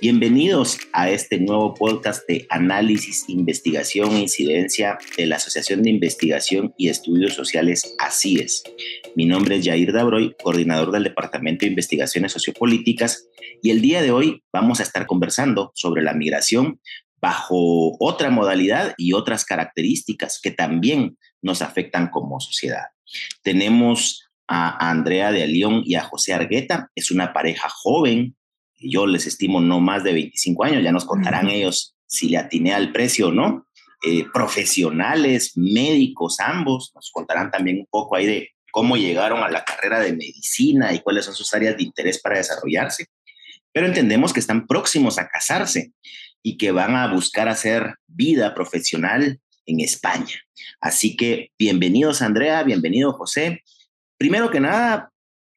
Bienvenidos a este nuevo podcast de análisis, investigación e incidencia de la Asociación de Investigación y Estudios Sociales ACIES. Mi nombre es Jair Dabroy, coordinador del Departamento de Investigaciones Sociopolíticas, y el día de hoy vamos a estar conversando sobre la migración bajo otra modalidad y otras características que también nos afectan como sociedad. Tenemos a Andrea de León y a José Argueta, es una pareja joven, yo les estimo no más de 25 años, ya nos contarán ellos si le atiné al precio o no. Eh, profesionales, médicos, ambos, nos contarán también un poco ahí de cómo llegaron a la carrera de medicina y cuáles son sus áreas de interés para desarrollarse. Pero entendemos que están próximos a casarse y que van a buscar hacer vida profesional en España. Así que bienvenidos Andrea, bienvenido José. Primero que nada,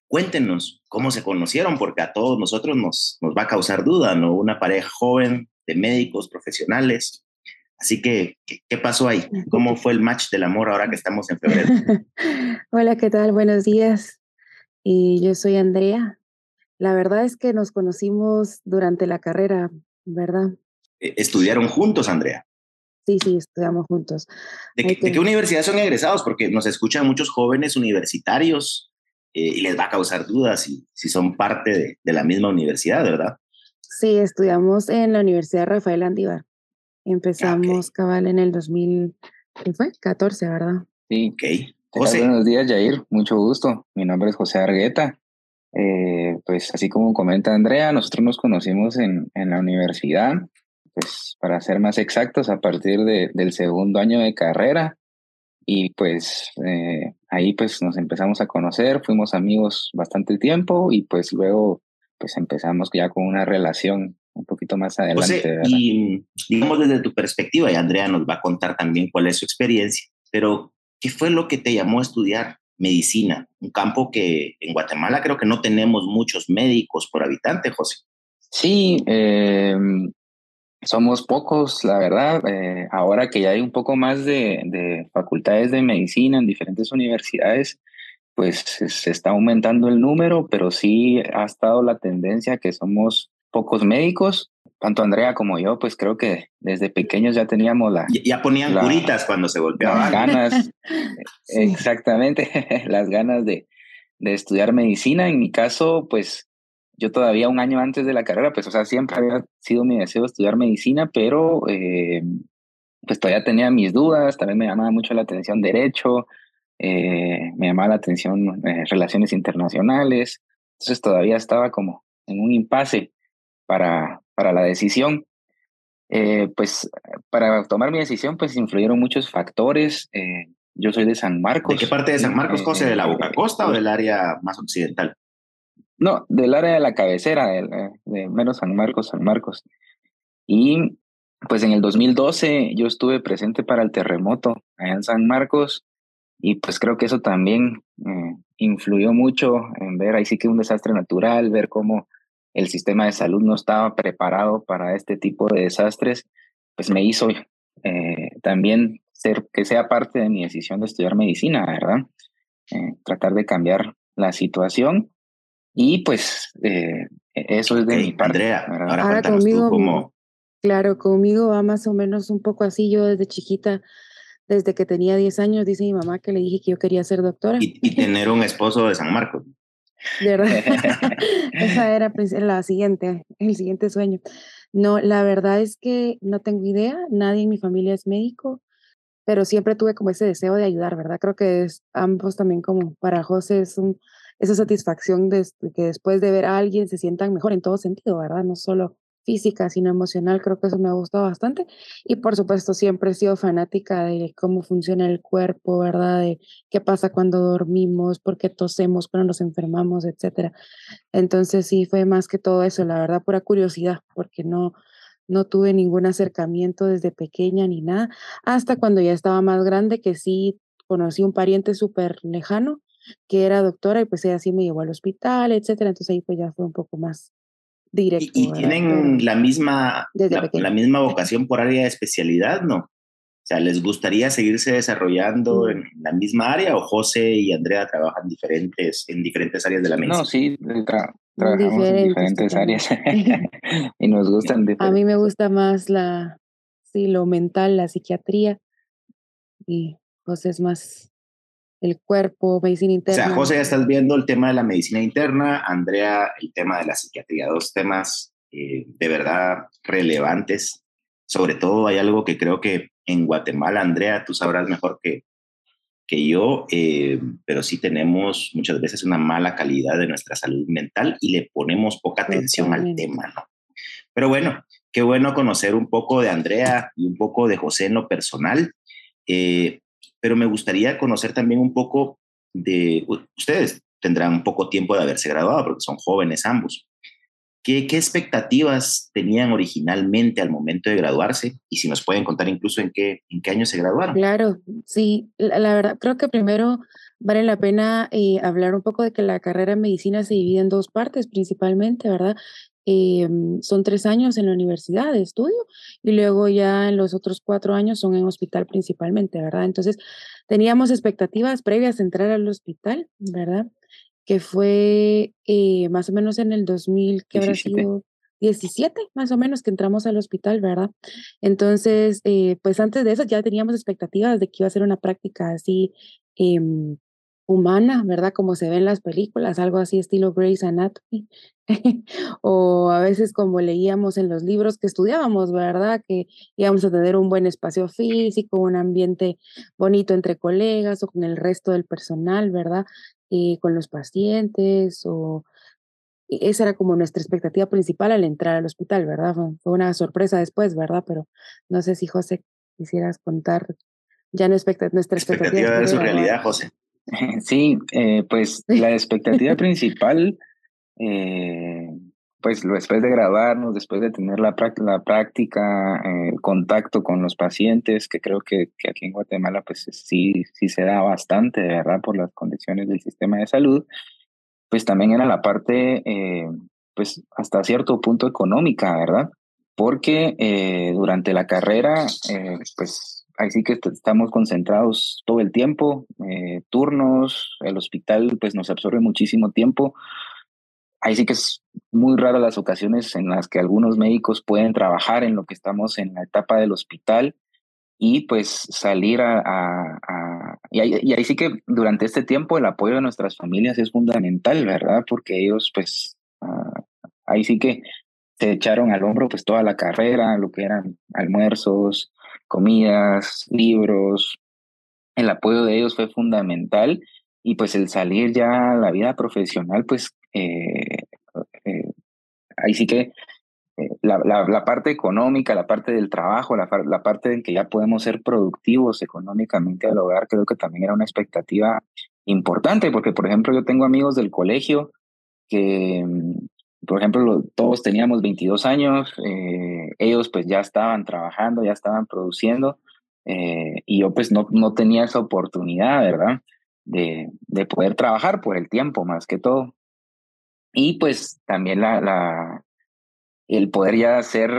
Cuéntenos cómo se conocieron, porque a todos nosotros nos, nos va a causar duda, ¿no? Una pareja joven de médicos profesionales. Así que, ¿qué, pasó ahí? ¿Cómo fue el match del amor ahora que estamos en febrero? Hola, ¿qué tal? Buenos días. Y yo soy Andrea. La verdad es que nos conocimos durante la carrera, ¿verdad? Eh, ¿Estudiaron juntos, Andrea? Sí, sí, estudiamos juntos. ¿De, ¿De, qué universidad son egresados? Porque nos escuchan muchos jóvenes universitarios eh, y les va a causar dudas si, si son parte de, la misma universidad, ¿verdad? Sí, estudiamos en la Universidad Rafael Andívar. Empezamos cabal en el 2000, ¿qué fue? 14, ¿verdad? Sí. Ok. José. Buenos días, Jair. Mucho gusto. Mi nombre es José Argueta. Eh, pues así como comenta Andrea, nosotros nos conocimos en, en la universidad, pues para ser más exactos, a partir de, del segundo año de carrera y pues eh, ahí pues nos empezamos a conocer, fuimos amigos bastante tiempo y pues luego pues empezamos ya con una relación un poquito más adelante. y digamos desde tu perspectiva, y Andrea nos va a contar también cuál es su experiencia, pero ¿qué fue lo que te llamó a estudiar medicina? Un campo que en Guatemala creo que no tenemos muchos médicos por habitante, José. Sí, eh, somos pocos, la verdad. Eh, ahora que ya hay un poco más de, facultades de medicina en diferentes universidades, pues se está aumentando el número, pero sí ha estado la tendencia que somos pocos médicos. Tanto Andrea como yo, pues creo que desde pequeños ya teníamos la... Ya ponían curitas cuando se golpeaban. Las ganas, exactamente, las ganas de, de estudiar medicina. En mi caso, pues yo todavía un año antes de la carrera, pues, o sea, siempre había sido mi deseo estudiar medicina, pero eh, pues todavía tenía mis dudas, también me llamaba mucho la atención derecho, eh, me llamaba la atención eh, relaciones internacionales, entonces todavía estaba como en un impasse para, para la decisión. pues para tomar mi decisión, pues influyeron muchos factores. yo soy de San Marcos. ¿De qué parte de San Marcos, José? ¿De la Boca Costa o del área más occidental? No, del área de la cabecera, de, de menos San Marcos, San Marcos. Y pues en el 2012 yo estuve presente para el terremoto allá en San Marcos y pues creo que eso también eh, influyó mucho en ver ahí sí que un desastre natural, ver cómo el sistema de salud no estaba preparado para este tipo de desastres, pues me hizo eh, también ser que sea parte de mi decisión de estudiar medicina, ¿verdad? Eh, tratar de cambiar la situación y pues eh, e-, eso es de mi parte. Andrea, ahora, conmigo, cómo... Claro, conmigo va más o menos un poco así. Yo desde chiquita, desde que tenía 10 años, dice mi mamá que le dije que yo quería ser doctora. Y, tener un esposo de San Marcos. De verdad. Esa era pues, la siguiente, el siguiente sueño. No, la verdad es que no tengo idea. Nadie en mi familia es médico, pero siempre tuve como ese deseo de ayudar, ¿verdad? Creo que es, ambos también como para José es un esa satisfacción de que después de ver a alguien se sientan mejor en todo sentido, ¿verdad? No solo física, sino emocional, creo que eso me ha gustado bastante. Y por supuesto, siempre he sido fanática de cómo funciona el cuerpo, ¿verdad? De qué pasa cuando dormimos, por qué tosemos cuando nos enfermamos, etcétera. Entonces sí fue más que todo eso, la verdad, pura curiosidad, porque no, no tuve ningún acercamiento desde pequeña ni nada, hasta cuando ya estaba más grande, que sí conocí un pariente súper lejano que era doctora y pues ella sí me llevó al hospital, etcétera. Entonces ahí pues ya fue un poco más directo. ¿Y, tienen la misma, la, misma vocación por área de especialidad, no? O sea, ¿les gustaría seguirse desarrollando mm. en la misma área o José y Andrea trabajan diferentes, en diferentes áreas de la medicina? No, sí, trabajamos en diferentes áreas y nos gustan A mí me gusta más la, sí, lo mental, la psiquiatría y José es más el cuerpo, medicina interna. O sea, José, ya estás viendo el tema de la medicina interna, Andrea, el tema de la psiquiatría, dos temas eh, de verdad relevantes. Sobre todo hay algo que creo que en Guatemala, Andrea, tú sabrás mejor que, que yo, eh, pero sí tenemos muchas veces una mala calidad de nuestra salud mental y le ponemos poca atención al tema, ¿no? Pero bueno, qué bueno conocer un poco de Andrea y un poco de José en lo personal, eh, pero me gustaría conocer también un poco de ustedes. Tendrán poco tiempo de haberse graduado porque son jóvenes ambos. ¿Qué, expectativas tenían originalmente al momento de graduarse? Y si nos pueden contar incluso en qué, en qué año se graduaron. Claro, sí, la, verdad, creo que primero vale la pena eh, hablar un poco de que la carrera de medicina se divide en dos partes principalmente, ¿verdad? Em, son tres años en la universidad de estudio y luego ya en los otros cuatro años son en hospital principalmente, ¿verdad? Entonces teníamos expectativas previas de entrar al hospital, ¿verdad? que fue eh, más o menos en el 2000, que habrá sido 17, más o menos, que entramos al hospital, ¿verdad? Entonces, eh, pues antes de eso ya teníamos expectativas de que iba a ser una práctica así em, humana, ¿verdad? Como se ve en las películas, algo así estilo Grey's Anatomy, o a veces como leíamos en los libros que estudiábamos, ¿verdad? Que íbamos a tener un buen espacio físico, un ambiente bonito entre colegas o con el resto del personal, ¿verdad? Eh, con los pacientes o esa era como nuestra expectativa principal al entrar al hospital, ¿verdad? Fue una sorpresa después, ¿verdad? Pero no sé si José quisieras contar ya nuestra expectativa. Expectativa de su realidad, José. Sí, eh, pues la expectativa principal eh, pues después de graduarnos, después de tener la, la práctica, el eh, contacto con los pacientes, que creo que, que, aquí en Guatemala pues sí, sí se da bastante, ¿verdad? Por las condiciones del sistema de salud, pues también era la parte, eh, pues hasta cierto punto económica, ¿verdad? Porque eh, durante la carrera, pues ahí sí que estamos concentrados todo el tiempo, turnos, el hospital pues nos absorbe muchísimo tiempo ahí sí que es muy rara las ocasiones en las que algunos médicos pueden trabajar en lo que estamos en la etapa del hospital y pues salir a... y, ahí, sí que durante este tiempo el apoyo de nuestras familias es fundamental, ¿verdad? Porque ellos pues ah, ahí sí que se echaron al hombro pues toda la carrera, lo que eran almuerzos, comidas, libros. El apoyo de ellos fue fundamental y pues el salir ya a la vida profesional pues eh, eh, ahí sí que eh, la, la, parte económica, la parte del trabajo, la, la parte en que ya podemos ser productivos económicamente al hogar, creo que también era una expectativa importante, porque por ejemplo yo tengo amigos del colegio que, por ejemplo, todos teníamos 22 años, ellos pues ya estaban trabajando, ya estaban produciendo, y yo pues no, no tenía esa oportunidad, ¿verdad? De, de poder trabajar por el tiempo más que todo. Y pues también la, el poder ya ser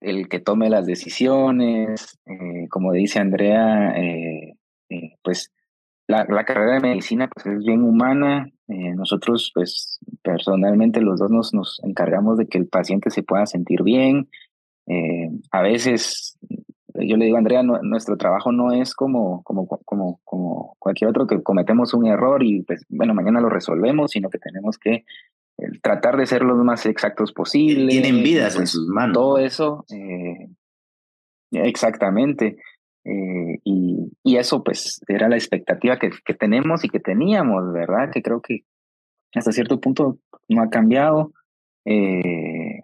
el que tome las decisiones, eh, como dice Andrea, eh, eh, pues la, la, carrera de medicina pues es bien humana. Nosotros pues personalmente los dos nos, nos encargamos de que el paciente se pueda sentir bien. a veces yo le digo a Andrea, nuestro trabajo no es como, como, como, como cualquier otro que cometemos un error y pues bueno, mañana lo resolvemos, sino que tenemos que tratar de ser los más exactos posibles. Tienen vidas en pues, sus manos. Todo eso, eh, exactamente. Eh, y, y, eso pues era la expectativa que, que, tenemos y que teníamos, ¿verdad? Que creo que hasta cierto punto no ha cambiado. Eh,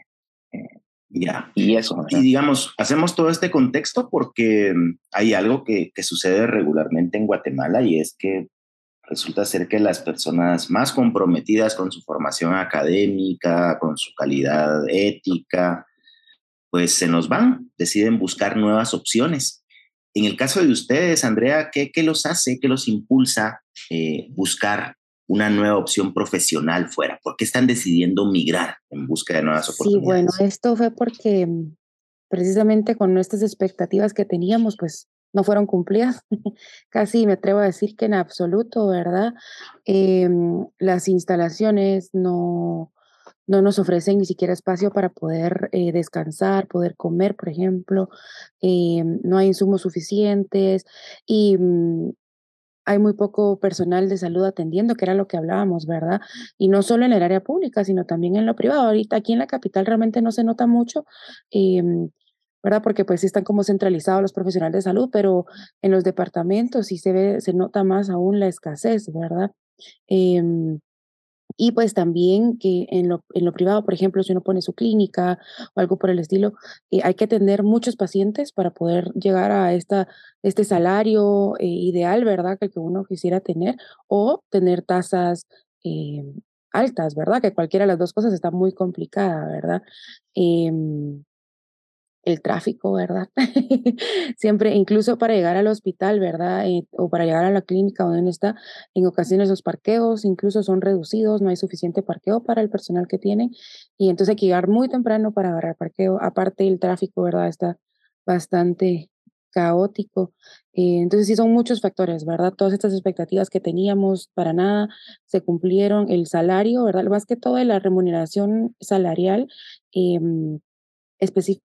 ya. Y eso. Y digamos, hacemos todo este contexto porque hay algo que, que sucede regularmente en Guatemala y es que resulta ser que las personas más comprometidas con su formación académica, con su calidad ética, pues se nos van, deciden buscar nuevas opciones. En el caso de ustedes, Andrea, ¿qué, qué los hace, qué los impulsa eh, buscar una nueva opción profesional fuera? ¿Por qué están decidiendo migrar en busca de nuevas oportunidades? Sí, bueno, esto fue porque mm, precisamente con nuestras expectativas que teníamos, pues no fueron cumplidas. Casi me atrevo a decir que en absoluto, ¿verdad? Em, las instalaciones no, no nos ofrecen ni siquiera espacio para poder eh, descansar, poder comer, por ejemplo, eh, no hay insumos suficientes y mm, hay muy poco personal de salud atendiendo, que era lo que hablábamos, ¿verdad? Y no solo en el área pública, sino también en lo privado. Ahorita aquí en la capital realmente no se nota mucho. Em, ¿verdad? Porque pues sí están como centralizados los profesionales de salud, pero en los departamentos sí se ve, se nota más aún la escasez, ¿verdad? Em, y pues también que en lo, en lo privado, por ejemplo, si uno pone su clínica o algo por el estilo, eh, hay que atender muchos pacientes para poder llegar a esta, este salario eh, ideal, ¿verdad? Que el que uno quisiera tener, o tener tasas eh, altas, ¿verdad? Que cualquiera de las dos cosas está muy complicada, ¿verdad? Em, el tráfico, ¿verdad? Siempre, incluso para llegar al hospital, ¿verdad? Eh, o para llegar a la clínica donde está, en ocasiones los parqueos incluso son reducidos, no hay suficiente parqueo para el personal que tienen y entonces hay que llegar muy temprano para agarrar parqueo. Aparte el tráfico, ¿verdad? Está bastante caótico. Eh, entonces sí son muchos factores, ¿verdad? Todas estas expectativas que teníamos para nada se cumplieron. El salario, ¿verdad? Más que todo la remuneración salarial. Eh,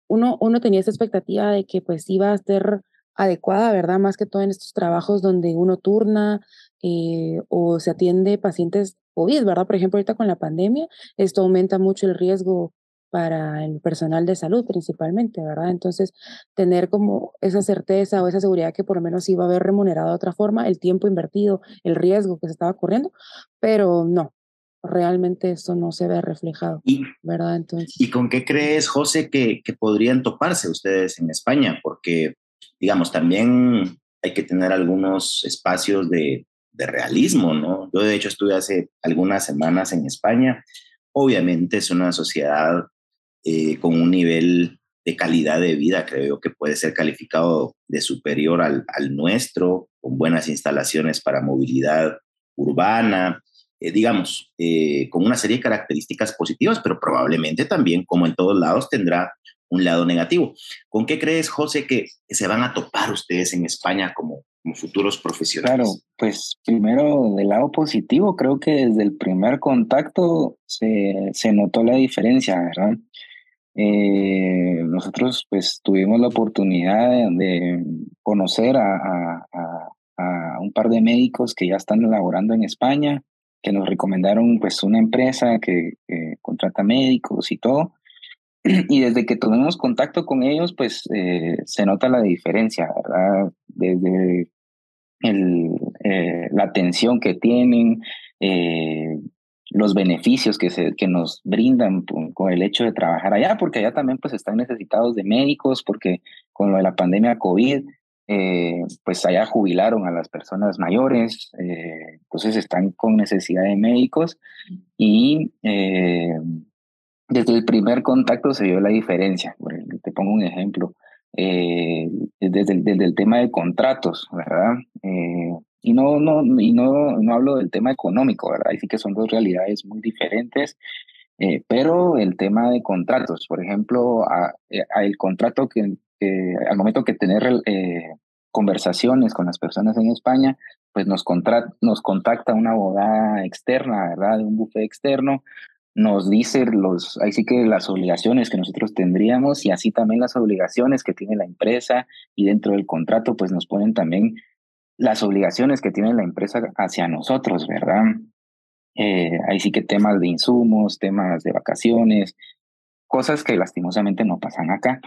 uno, uno tenía esa expectativa de que pues iba a ser adecuada, ¿verdad? Más que todo en estos trabajos donde uno turna eh, o se atiende pacientes COVID, ¿verdad? Por ejemplo, ahorita con la pandemia, esto aumenta mucho el riesgo para el personal de salud principalmente, ¿verdad? Entonces, tener como esa certeza o esa seguridad que por lo menos iba a haber remunerado de otra forma el tiempo invertido, el riesgo que se estaba corriendo, pero no, realmente eso no se ve reflejado, y, ¿verdad? Entonces, ¿Y con qué crees, José, que, que podrían toparse ustedes en España? Porque, digamos, también hay que tener algunos espacios de, de realismo, ¿no? Yo, de hecho, estuve hace algunas semanas en España. Obviamente es una sociedad eh, con un nivel de calidad de vida, creo que puede ser calificado de superior al, al nuestro, con buenas instalaciones para movilidad urbana, eh, digamos, eh, con una serie de características positivas, pero probablemente también, como en todos lados, tendrá un lado negativo. ¿Con qué crees, José, que se van a topar ustedes en España como, como futuros profesionales? Claro, pues primero del lado positivo, creo que desde el primer contacto se, se notó la diferencia, ¿verdad? Eh, nosotros pues tuvimos la oportunidad de, conocer a, a, a, un par de médicos que ya están laborando en España que nos recomendaron pues una empresa que, contrata médicos y todo. Y desde que tuvimos contacto con ellos, pues eh, se nota la diferencia, ¿verdad? Desde el, eh, la atención que tienen, eh, los beneficios que, se, que nos brindan con el hecho de trabajar allá, porque allá también pues están necesitados de médicos, porque con lo de la pandemia COVID, eh, pues allá jubilaron a las personas mayores, eh, entonces están con necesidad de médicos y eh, desde el primer contacto se vio la diferencia. Te pongo un ejemplo, desde, el, desde, el, tema de contratos, ¿verdad? y no, no, y no, no hablo del tema económico, ¿verdad? Ahí sí que son dos realidades muy diferentes. pero el tema de contratos, por ejemplo, a, el contrato que, al momento que tener eh, conversaciones con las personas en España, pues nos, nos contacta una abogada externa, ¿verdad? De un buffet externo, nos dice los, ahí sí que las obligaciones que nosotros tendríamos y así también las obligaciones que tiene la empresa y dentro del contrato pues nos ponen también las obligaciones que tiene la empresa hacia nosotros, ¿verdad? Eh, ahí sí que temas de insumos, temas de vacaciones, cosas que lastimosamente no pasan acá.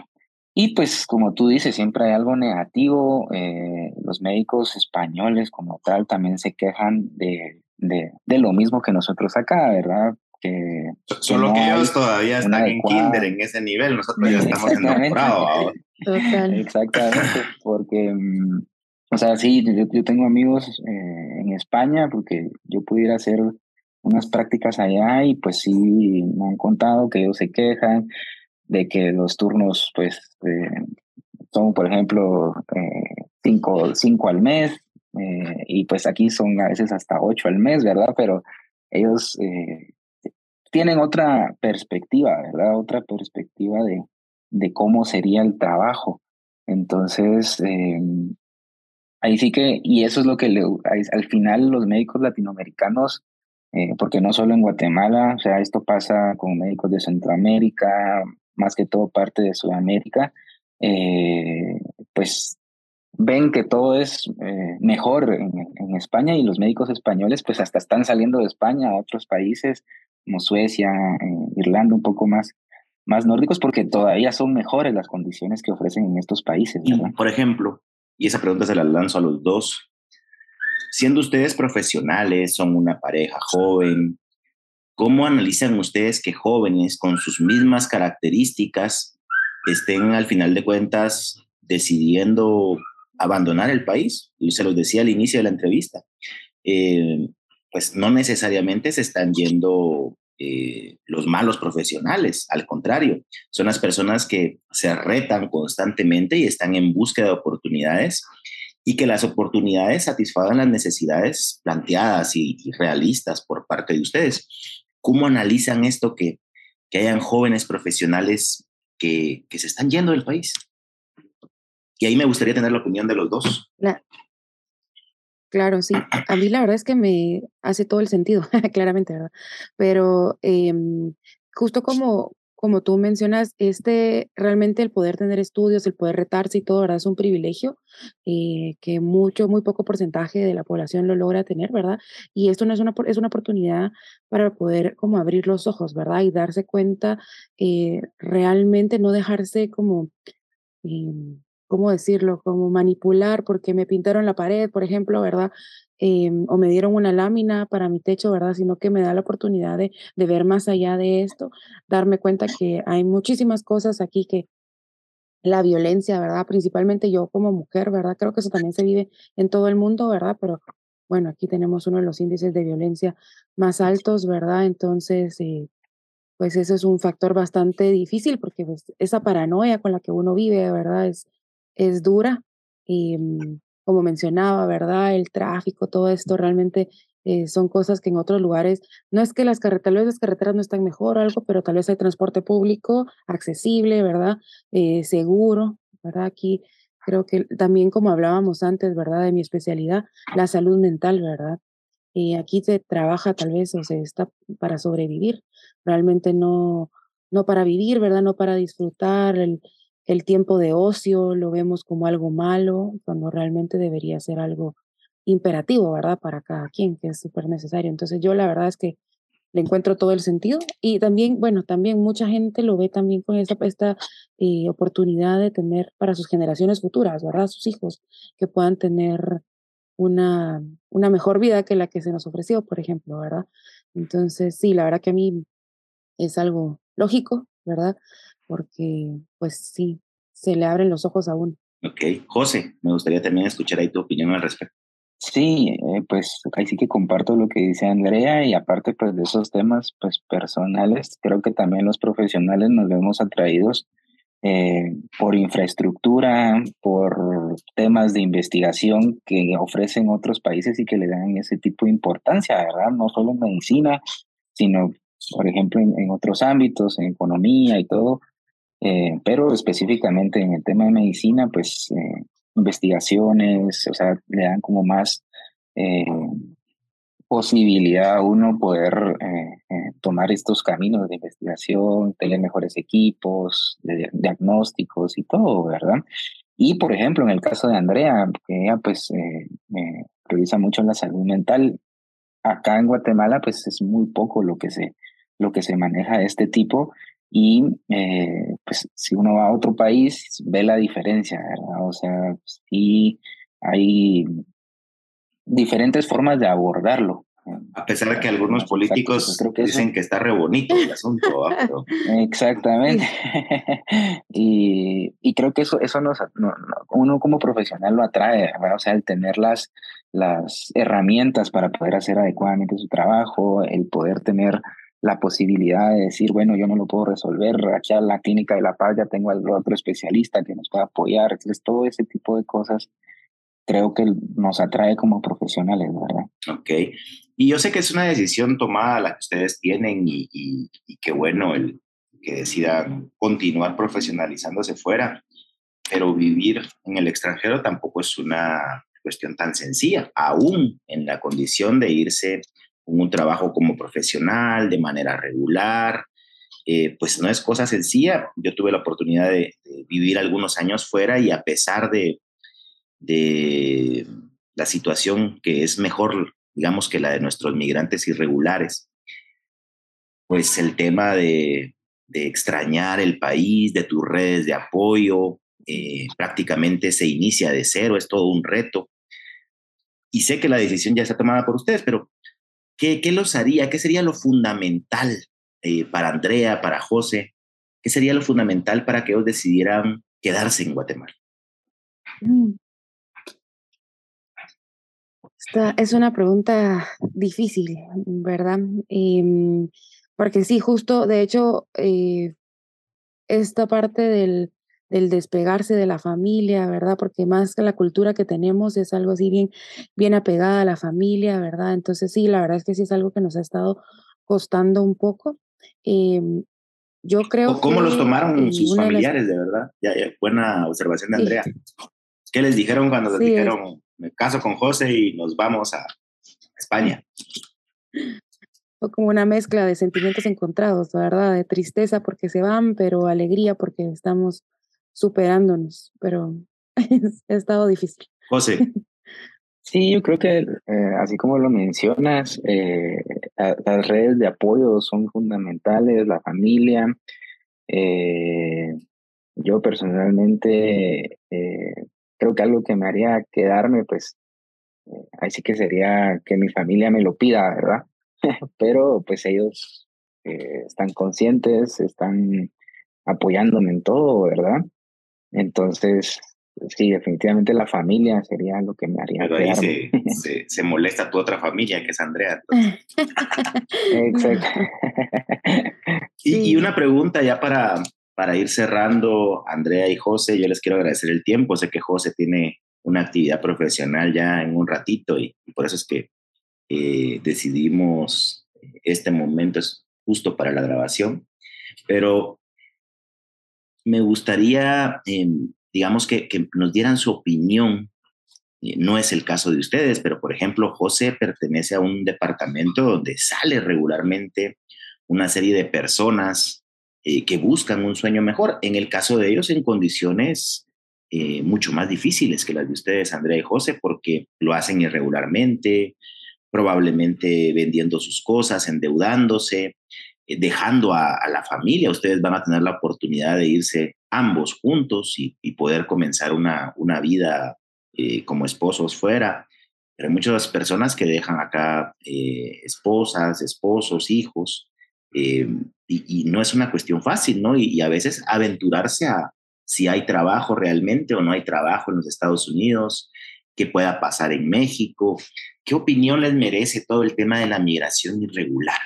Y pues como tú dices, siempre hay algo negativo. Eh, los médicos españoles como tal también se quejan de, de, de lo mismo que nosotros acá, ¿verdad? Que, Solo que, ellos todavía están en kinder en ese nivel, nosotros ya estamos en doctorado. Exactamente, porque, mm, o sea, sí, yo, yo tengo amigos eh, en España porque yo pudiera hacer unas prácticas allá y pues sí, me han contado que ellos se quejan de que los turnos pues eh, son, por ejemplo, eh, cinco, cinco al mes, eh, y pues aquí son a veces hasta ocho al mes, ¿verdad? Pero ellos tienen otra perspectiva, ¿verdad? Otra perspectiva de, de cómo sería el trabajo. Entonces, ahí sí que, y eso es lo que al final los médicos latinoamericanos eh, porque no solo en Guatemala, o sea, esto pasa con médicos de Centroamérica, más que todo parte de Sudamérica, eh, pues ven que todo es eh, mejor en, en, España y los médicos españoles pues hasta están saliendo de España a otros países como Suecia, Irlanda, un poco más, más nórdicos porque todavía son mejores las condiciones que ofrecen en estos países. por ejemplo, y esa pregunta se la lanzo a los dos, siendo ustedes profesionales, son una pareja joven, ¿cómo analizan ustedes que jóvenes con sus mismas características estén al final de cuentas decidiendo abandonar el país? Se los decía al inicio de la entrevista. Eh, pues no necesariamente se están yendo eh, los malos profesionales, al contrario, son las personas que se retan constantemente y están en búsqueda de oportunidades y que las oportunidades satisfagan las necesidades planteadas y, realistas por parte de ustedes. ¿Cómo analizan esto que, que hayan jóvenes profesionales que, que, se están yendo del país? Y ahí me gustaría tener la opinión de los dos. Claro, sí. A mí la verdad es que me hace todo el sentido, claramente, ¿verdad? Pero eh, justo como, como tú mencionas, este realmente el poder tener estudios, el poder retarse y todo, ¿verdad? Es un privilegio eh, que mucho, muy poco porcentaje de la población lo logra tener, ¿verdad? Y esto no es una, es una oportunidad para poder como abrir los ojos, ¿verdad? Y darse cuenta, eh, realmente no dejarse como... Eh, ¿cómo decirlo? Como manipular porque me pintaron la pared, por ejemplo, ¿verdad? Em, o me dieron una lámina para mi techo, ¿verdad? Sino que me da la oportunidad de, de ver más allá de esto, darme cuenta que hay muchísimas cosas aquí que la violencia, ¿verdad? Principalmente yo como mujer, ¿verdad? Creo que eso también se vive en todo el mundo, ¿verdad? Pero bueno, aquí tenemos uno de los índices de violencia más altos, ¿verdad? Entonces, eh, pues eso es un factor bastante difícil porque pues, esa paranoia con la que uno vive, ¿verdad? Es, es dura. Y mm, como mencionaba, ¿verdad? El tráfico, todo esto realmente eh, son cosas que en otros lugares, no es que las carreteras, las carreteras no están mejor o algo, pero tal vez hay transporte público accesible, ¿verdad? Eh, seguro, ¿verdad? Aquí creo que también como hablábamos antes, ¿verdad? De mi especialidad, la salud mental, ¿verdad? Y aquí se trabaja tal vez o se está para sobrevivir, realmente no, no para vivir, ¿verdad? No para disfrutar el, el tiempo de ocio lo vemos como algo malo, cuando realmente debería ser algo imperativo, ¿verdad? Para cada quien, que es súper necesario. Entonces yo la verdad es que le encuentro todo el sentido y también, bueno, también mucha gente lo ve también con esta, esta eh, oportunidad de tener para sus generaciones futuras, ¿verdad? Sus hijos, que puedan tener una, una mejor vida que la que se nos ofreció, por ejemplo, ¿verdad? Entonces, sí, la verdad que a mí es algo lógico, ¿verdad? Porque pues sí, se le abren los ojos a uno. Ok, José, me gustaría también escuchar ahí tu opinión al respecto. Sí, eh, pues ahí sí que comparto lo que dice Andrea y aparte pues de esos temas pues personales, creo que también los profesionales nos vemos atraídos eh, por infraestructura, por temas de investigación que ofrecen otros países y que le dan ese tipo de importancia, ¿verdad? No solo en medicina, sino, por ejemplo, en otros ámbitos, en economía y todo, eh, pero específicamente en el tema de medicina, pues eh, investigaciones, o sea, le dan como más eh, posibilidad a uno poder tomar estos caminos de investigación, tener mejores equipos, de, diagnósticos y todo, ¿verdad? Y por ejemplo, en el caso de Andrea, que ella pues prioriza mucho la salud mental, acá en Guatemala pues es muy poco lo que se, lo que se maneja de este tipo y eh, pues si uno va a otro país, ve la diferencia, ¿verdad? O sea, sí hay diferentes formas de abordarlo. A pesar de que algunos políticos dicen que está re bonito el asunto. Exactamente. y, y, creo que eso, eso nos, uno como profesional lo atrae, ¿verdad? O sea, el tener las, las herramientas para poder hacer adecuadamente su trabajo, el poder tener la posibilidad de decir, bueno, yo no lo puedo resolver, aquí a la clínica de La Paz ya tengo al otro especialista que nos pueda apoyar, entonces todo ese tipo de cosas creo que nos atrae como profesionales, ¿verdad? Ok, y yo sé que es una decisión tomada la que ustedes tienen y, y, y qué bueno el que decidan continuar profesionalizándose fuera, pero vivir en el extranjero tampoco es una cuestión tan sencilla, aún en la condición de irse un trabajo como profesional, de manera regular, eh, pues no es cosa sencilla. Yo tuve la oportunidad de, vivir algunos años fuera y a pesar de, de la situación que es mejor, digamos, que la de nuestros migrantes irregulares, pues el tema de, de extrañar el país, de tus redes de apoyo, eh, prácticamente se inicia de cero, es todo un reto. Y sé que la decisión ya está tomada por ustedes, pero ¿qué, qué los haría? ¿Qué sería lo fundamental eh, para Andrea, para José? ¿Qué sería lo fundamental para que ellos decidieran quedarse en Guatemala? Mm. Es una pregunta difícil, ¿verdad? Em, porque sí, justo, de hecho, eh, esta parte del, del despegarse de la familia, ¿verdad? Porque más que la cultura que tenemos es algo así bien, bien apegada a la familia, ¿verdad? Entonces sí, la verdad es que sí es algo que nos ha estado costando un poco. Em, yo creo ¿Cómo los tomaron sus familiares, de, verdad? Ya, buena observación de Andrea. ¿Qué les dijeron cuando les dijeron, me caso con José y nos vamos a España? Fue como una mezcla de sentimientos encontrados, ¿verdad? De tristeza porque se van, pero alegría porque estamos superándonos, pero ha estado difícil. José. Sí, yo creo que eh, así como lo mencionas, eh, las redes de apoyo son fundamentales, la familia. Eh, yo personalmente creo que algo que me haría quedarme, pues, ahí sí que sería que mi familia me lo pida, ¿verdad? Pero pues ellos están conscientes, están apoyándome en todo, ¿verdad? Entonces, sí, definitivamente la familia sería lo que me haría. Pero ahí se, se, molesta tu otra familia, que es Andrea. Exacto. y, y, una pregunta ya para, para ir cerrando, Andrea y José, yo les quiero agradecer el tiempo. Sé que José tiene una actividad profesional ya en un ratito y, por eso es que eh, decidimos este momento es justo para la grabación. Pero me gustaría, em, digamos, que, nos dieran su opinión. Eh, no es el caso de ustedes, pero por ejemplo, José pertenece a un departamento donde sale regularmente una serie de personas eh, que buscan un sueño mejor. En el caso de ellos, en condiciones eh, mucho más difíciles que las de ustedes, Andrea y José, porque lo hacen irregularmente, probablemente vendiendo sus cosas, endeudándose, dejando a, la familia, ustedes van a tener la oportunidad de irse ambos juntos y, poder comenzar una, una vida eh, como esposos fuera. Pero hay muchas personas que dejan acá eh, esposas, esposos, hijos, y, no es una cuestión fácil, ¿no? Y, a veces aventurarse a si hay trabajo realmente o no hay trabajo en los Estados Unidos, qué pueda pasar en México, qué opinión les merece todo el tema de la migración irregular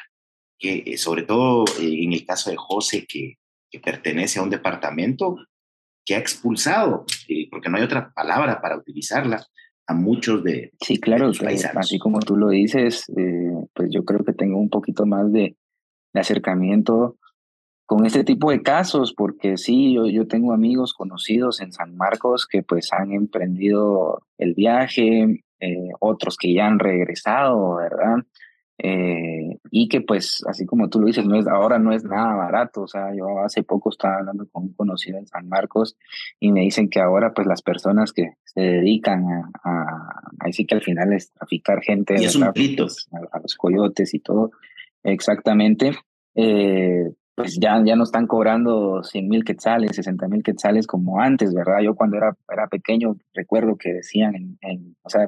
que eh, sobre todo eh, en el caso de José, que, que, pertenece a un departamento que ha expulsado, eh, porque no hay otra palabra para utilizarla, a muchos de... Sí, claro, así como tú lo dices, pues yo creo que tengo un poquito más de, de, acercamiento con este tipo de casos, porque sí, yo, yo tengo amigos conocidos en San Marcos que pues han emprendido el viaje, otros que ya han regresado, ¿verdad? Eh, y que pues, así como tú lo dices, no es, ahora no es nada barato. O sea, yo hace poco estaba hablando con un conocido en San Marcos y me dicen que ahora pues las personas que se dedican a, a ahí sí que al final es traficar gente y es un pues, a, los coyotes y todo, exactamente, eh, pues ya, ya no están cobrando 100 mil quetzales, 60 mil quetzales como antes, ¿verdad? Yo cuando era, era pequeño recuerdo que decían, en, en o sea,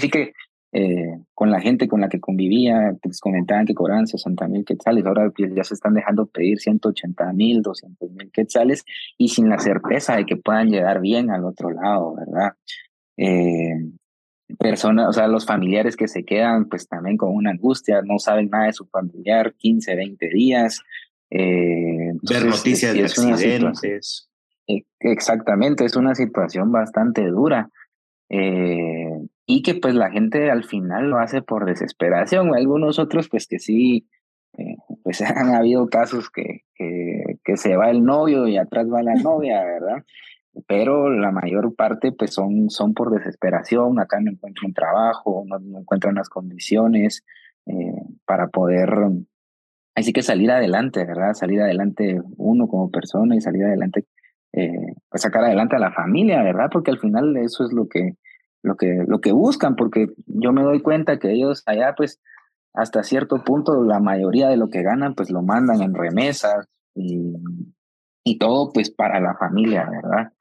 sí que eh, con la gente con la que convivía, pues comentaban que cobraban 60 mil quetzales, ahora pues, ya se están dejando pedir 180 mil, 200 mil quetzales y sin la certeza de que puedan llegar bien al otro lado, ¿verdad? Eh, personas, o sea, los familiares que se quedan pues también con una angustia, no saben nada de su familiar, 15, 20 días. Eh, Ver noticias de accidentes. Exactamente, es una situación bastante dura. Eh, y que pues la gente al final lo hace por desesperación. Algunos otros pues que sí, eh, pues han habido casos que, que, que, se va el novio y atrás va la novia, ¿verdad? Pero la mayor parte pues son, son por desesperación, acá no encuentro un trabajo, no, no encuentran las condiciones. Eh, para poder así que salir adelante, ¿verdad? Salir adelante uno como persona y salir adelante, eh, pues sacar adelante a la familia, ¿verdad? Porque al final eso es lo que, lo que, lo que buscan, porque yo me doy cuenta que ellos allá, pues, hasta cierto punto, la mayoría de lo que ganan, pues lo mandan en remesas y, y todo, pues, para la familia, ¿verdad?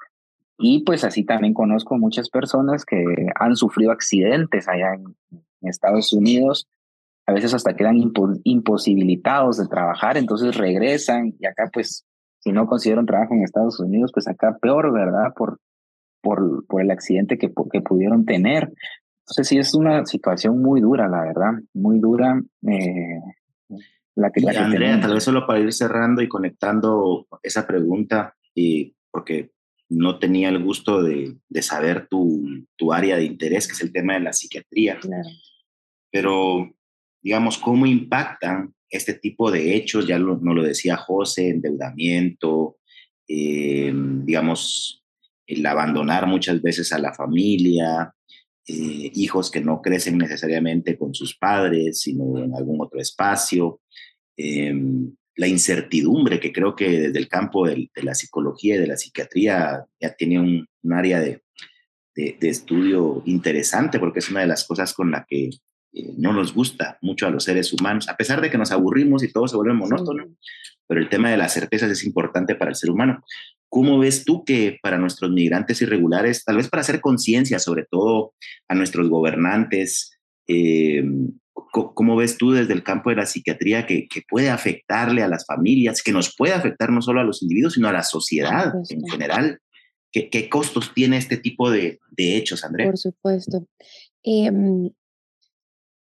Y pues así también conozco muchas personas que han sufrido accidentes allá en, Estados Unidos, a veces hasta quedan imposibilitados de trabajar, entonces regresan y acá pues si no consiguieron trabajo en Estados Unidos, pues acá peor, ¿verdad? Por, por, por el accidente que, que pudieron tener. Entonces sí es una situación muy dura, la verdad, muy dura. Eh, la que, la Andrea, tal vez solo para ir cerrando y conectando esa pregunta, y porque no tenía el gusto de, de saber tu, tu, área de interés, que es el tema de la psiquiatría. Pero, digamos, ¿cómo impactan este tipo de hechos? Ya lo, no lo decía José, endeudamiento, eh, digamos, el abandonar muchas veces a la familia, eh, hijos que no crecen necesariamente con sus padres, sino en algún otro espacio. Eh, la incertidumbre, que creo que desde el campo de, la psicología y de la psiquiatría ya tiene un, área de, de, estudio interesante, porque es una de las cosas con la que eh, no nos gusta mucho a los seres humanos, a pesar de que nos aburrimos y todo se vuelve monótono, pero el tema de las certezas es importante para el ser humano. ¿Cómo ves tú que para nuestros migrantes irregulares, tal vez para hacer conciencia, sobre todo a nuestros gobernantes, eh, ¿Cómo ves tú desde el campo de la psiquiatría que, puede afectarle a las familias, que nos puede afectar no solo a los individuos, sino a la sociedad en general? ¿Qué, costos tiene este tipo de, hechos, Andrea? Por supuesto. Em,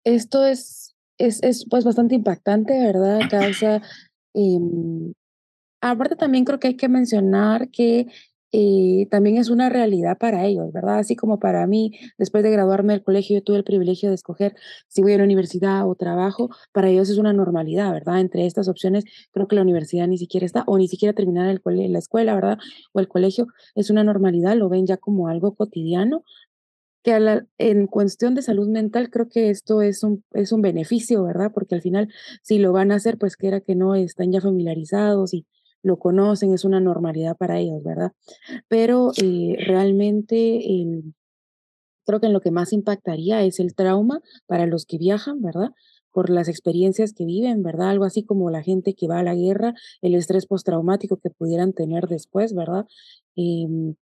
esto es, es, es, pues bastante impactante, ¿verdad? Causa... Em, aparte también creo que hay que mencionar que eh, también es una realidad para ellos, ¿verdad? Así como para mí, después de graduarme del colegio, yo tuve el privilegio de escoger si voy a la universidad o trabajo, para ellos es una normalidad, ¿verdad? Entre estas opciones, creo que la universidad ni siquiera está, o ni siquiera terminar el la escuela, ¿verdad? O el colegio, es una normalidad, lo ven ya como algo cotidiano, que en cuestión de salud mental creo que esto es un, es un beneficio, ¿verdad? Porque al final, si lo van a hacer, pues que era que no están ya familiarizados y lo conocen, es una normalidad para ellos, ¿verdad? Pero eh, realmente creo que en lo que más impactaría es el trauma para los que viajan, ¿verdad? por las experiencias que viven, ¿verdad? Algo así como la gente que va a la guerra, el estrés postraumático que pudieran tener después, ¿verdad? Em,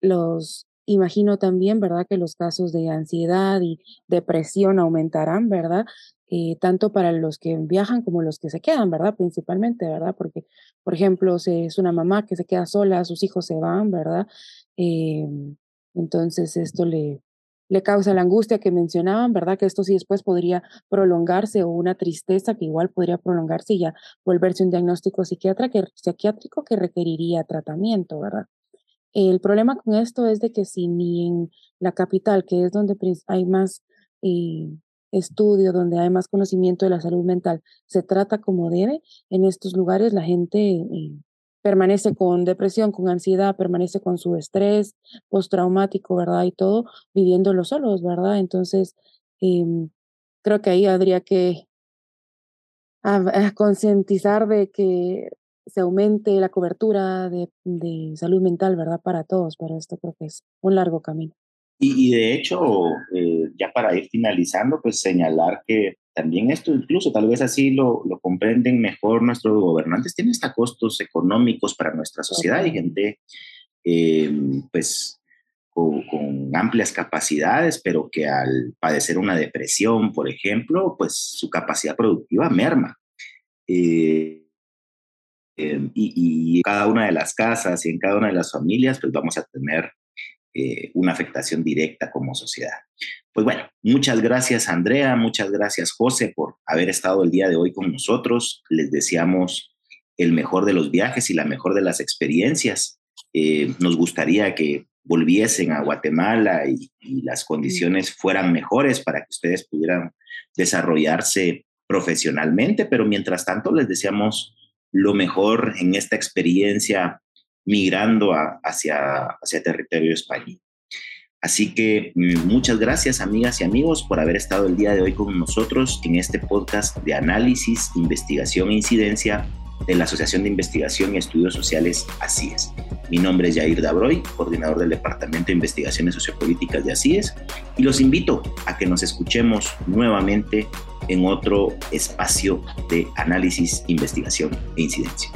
los, imagino también, ¿verdad? Que los casos de ansiedad y depresión aumentarán, ¿verdad? Eh, tanto para los que viajan como los que se quedan, ¿verdad? Principalmente, ¿verdad? Porque, por ejemplo, si es una mamá que se queda sola, sus hijos se van, ¿verdad? Eh, entonces esto le, le causa la angustia que mencionaban, ¿verdad? Que esto sí después podría prolongarse o una tristeza que igual podría prolongarse y ya volverse un diagnóstico psiquiátrico que requeriría tratamiento, ¿verdad? El problema con esto es de que si ni en la capital, que es donde hay más eh, estudio, donde hay más conocimiento de la salud mental, se trata como debe, en estos lugares la gente eh, permanece con depresión, con ansiedad, permanece con su estrés postraumático, ¿verdad? Y todo viviéndolo solos, ¿verdad? Entonces, em, creo que ahí habría que concientizar de que se aumente la cobertura de, de salud mental, ¿verdad? Para todos, pero esto creo que es un largo camino. Y, de hecho, eh, ya para ir finalizando, pues señalar que también esto, incluso tal vez así lo, lo comprenden mejor nuestros gobernantes, tiene hasta costos económicos para nuestra sociedad y gente, eh, pues, con, amplias capacidades, pero que al padecer una depresión, por ejemplo, pues su capacidad productiva merma. Eh, y, y, cada una de las casas y en cada una de las familias, pues vamos a tener eh, una afectación directa como sociedad. Pues bueno, muchas gracias Andrea, muchas gracias José por haber estado el día de hoy con nosotros. Les deseamos el mejor de los viajes y la mejor de las experiencias. Eh, nos gustaría que volviesen a Guatemala y, y, las condiciones fueran mejores para que ustedes pudieran desarrollarse profesionalmente, pero mientras tanto les deseamos lo mejor en esta experiencia migrando hacia, hacia territorio español. Así que mm, muchas gracias amigas y amigos por haber estado el día de hoy con nosotros en este podcast de análisis, investigación e incidencia de la Asociación de Investigación y Estudios Sociales ACIES. Mi nombre es Jair Dabroy, coordinador del Departamento de Investigaciones Sociopolíticas de ACIES, y los invito a que nos escuchemos nuevamente en otro espacio de análisis, investigación e incidencia.